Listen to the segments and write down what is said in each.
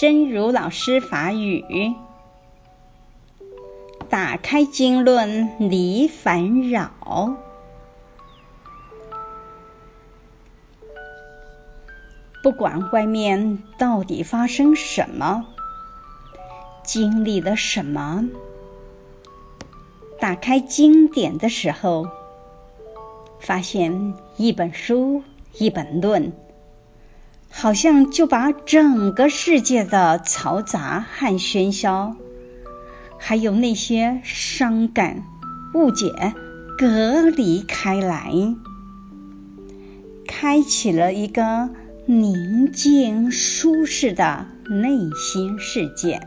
真如老师法语，打开经论离烦扰。不管外面到底发生什么，经历了什么，打开经典的时候，发现一本书，一本论。好像就把整个世界的嘈杂和喧嚣，还有那些伤感、误解隔离开来，开启了一个宁静舒适的内心世界。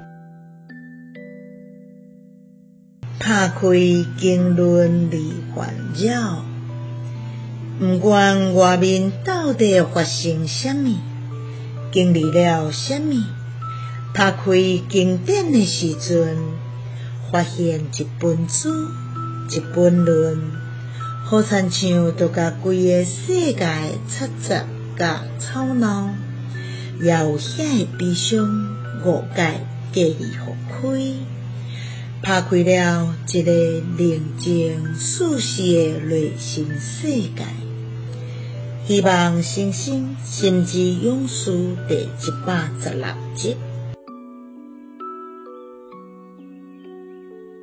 打开经论离烦扰，不管外面到底发生什么。经历了什么？打开经典的时阵，发现一本书，一本论，好亲像都甲规个世界嘈杂甲吵闹，也有遐个悲伤误解介意互开，打开了一个宁静舒适的内心世界。希望星星心之勇士第一百十六集。